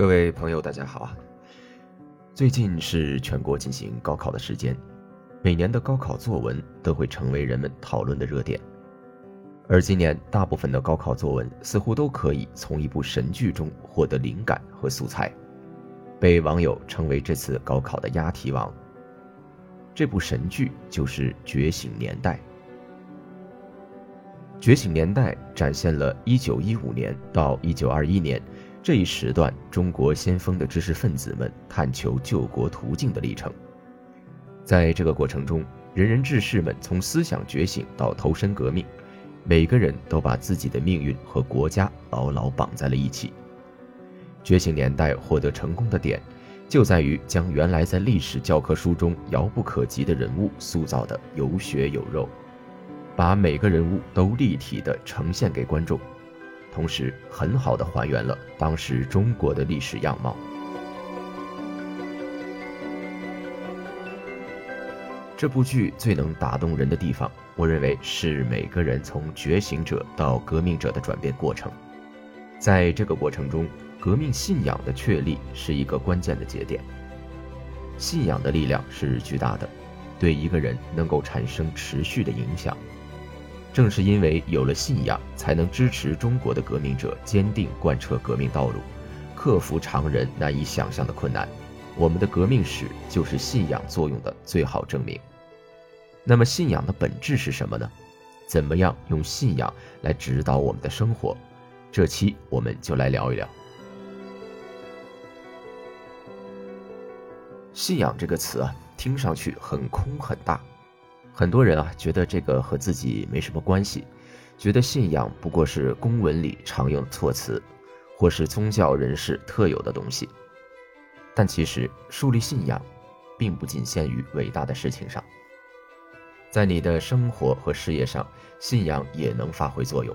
各位朋友，大家好啊！最近是全国进行高考的时间，每年的高考作文都会成为人们讨论的热点。而今年大部分的高考作文似乎都可以从一部神剧中获得灵感和素材，被网友称为这次高考的押题王。这部神剧就是《觉醒年代》。《觉醒年代》展现了1915年到1921年。这一时段，中国先锋的知识分子们探求救国途径的历程，在这个过程中，仁人志士们从思想觉醒到投身革命，每个人都把自己的命运和国家牢牢绑在了一起。觉醒年代获得成功的点，就在于将原来在历史教科书中遥不可及的人物塑造的有血有肉，把每个人物都立体的呈现给观众。同时，很好的还原了当时中国的历史样貌。这部剧最能打动人的地方，我认为是每个人从觉醒者到革命者的转变过程。在这个过程中，革命信仰的确立是一个关键的节点。信仰的力量是巨大的，对一个人能够产生持续的影响。正是因为有了信仰，才能支持中国的革命者坚定贯彻革命道路，克服常人难以想象的困难。我们的革命史就是信仰作用的最好证明。那么，信仰的本质是什么呢？怎么样用信仰来指导我们的生活？这期我们就来聊一聊。信仰这个词啊，听上去很空很大。很多人啊，觉得这个和自己没什么关系，觉得信仰不过是公文里常用的措辞，或是宗教人士特有的东西。但其实，树立信仰，并不仅限于伟大的事情上，在你的生活和事业上，信仰也能发挥作用。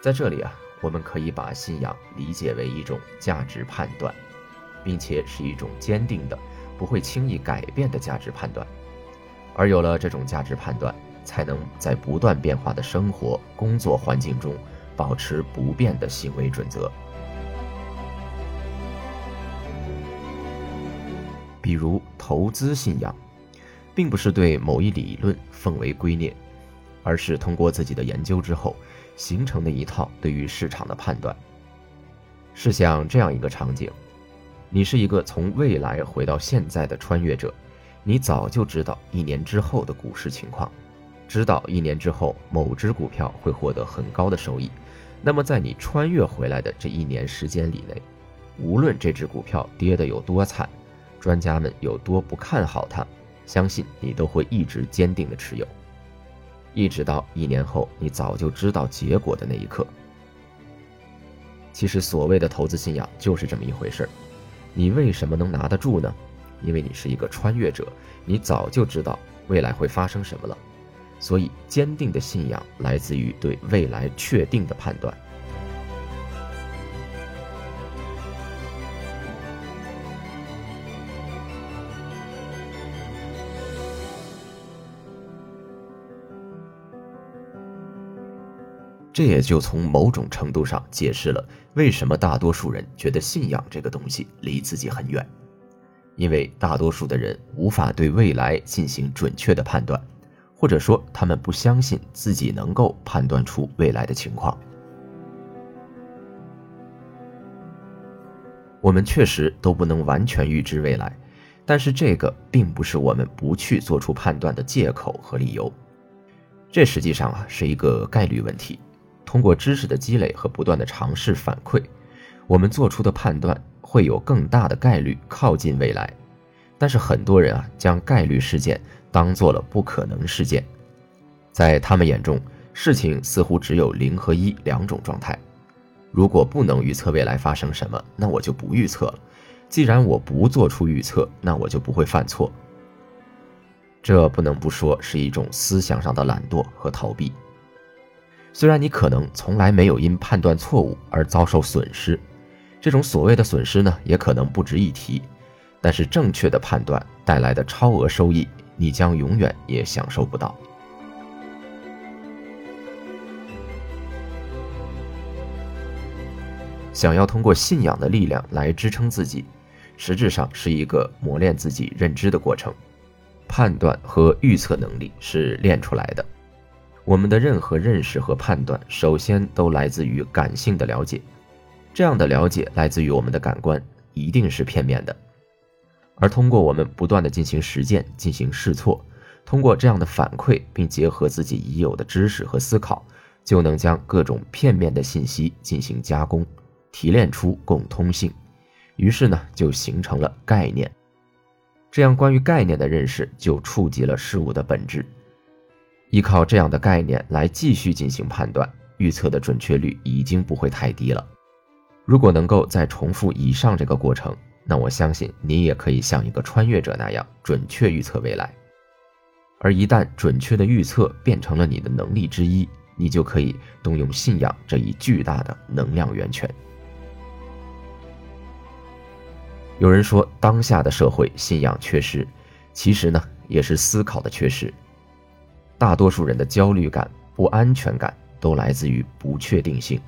在这里啊，我们可以把信仰理解为一种价值判断，并且是一种坚定的、不会轻易改变的价值判断。而有了这种价值判断，才能在不断变化的生活、工作环境中保持不变的行为准则。比如投资信仰，并不是对某一理论奉为圭臬，而是通过自己的研究之后形成的一套对于市场的判断。试想这样一个场景：你是一个从未来回到现在的穿越者。你早就知道一年之后的股市情况，知道一年之后某只股票会获得很高的收益。那么，在你穿越回来的这一年时间里内，无论这只股票跌得有多惨，专家们有多不看好它，相信你都会一直坚定的持有，一直到一年后你早就知道结果的那一刻。其实，所谓的投资信仰就是这么一回事儿。你为什么能拿得住呢？因为你是一个穿越者，你早就知道未来会发生什么了，所以坚定的信仰来自于对未来确定的判断。这也就从某种程度上解释了为什么大多数人觉得信仰这个东西离自己很远。因为大多数的人无法对未来进行准确的判断，或者说他们不相信自己能够判断出未来的情况。我们确实都不能完全预知未来，但是这个并不是我们不去做出判断的借口和理由。这实际上啊是一个概率问题。通过知识的积累和不断的尝试反馈，我们做出的判断。会有更大的概率靠近未来，但是很多人啊将概率事件当做了不可能事件，在他们眼中，事情似乎只有零和一两种状态。如果不能预测未来发生什么，那我就不预测了。既然我不做出预测，那我就不会犯错。这不能不说是一种思想上的懒惰和逃避。虽然你可能从来没有因判断错误而遭受损失，这种所谓的损失呢，也可能不值一提。但是正确的判断带来的超额收益，你将永远也享受不到。想要通过信仰的力量来支撑自己，实质上是一个磨练自己认知的过程。判断和预测能力是练出来的。我们的任何认识和判断，首先都来自于感性的了解。这样的了解来自于我们的感官，一定是片面的。而通过我们不断的进行实践、进行试错，通过这样的反馈，并结合自己已有的知识和思考，就能将各种片面的信息进行加工。提炼出共通性，于是呢，就形成了概念。这样，关于概念的认识就触及了事物的本质。依靠这样的概念来继续进行判断、预测的准确率已经不会太低了。如果能够再重复以上这个过程，那我相信你也可以像一个穿越者那样准确预测未来。而一旦准确的预测变成了你的能力之一，你就可以动用信仰这一巨大的能量源泉。有人说，当下的社会信仰缺失，其实呢，也是思考的缺失。大多数人的焦虑感、不安全感都来自于不确定性。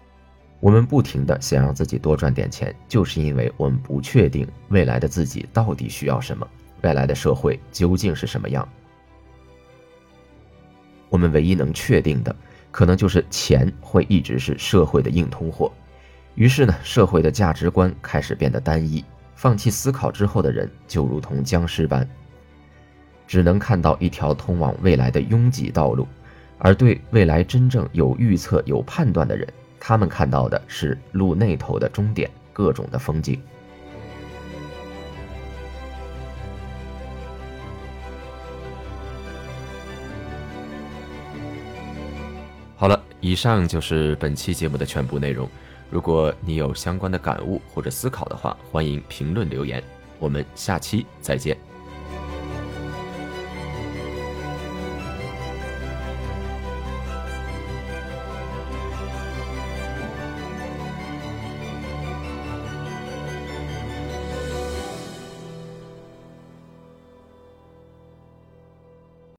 我们不停的想让自己多赚点钱，就是因为我们不确定未来的自己到底需要什么，未来的社会究竟是什么样。我们唯一能确定的，可能就是钱会一直是社会的硬通货。于是呢，社会的价值观开始变得单一。放弃思考之后的人，就如同僵尸般，只能看到一条通往未来的拥挤道路；而对未来真正有预测、有判断的人，他们看到的是路那头的终点，各种的风景。好了，以上就是本期节目的全部内容。如果你有相关的感悟或者思考的话，欢迎评论留言。我们下期再见。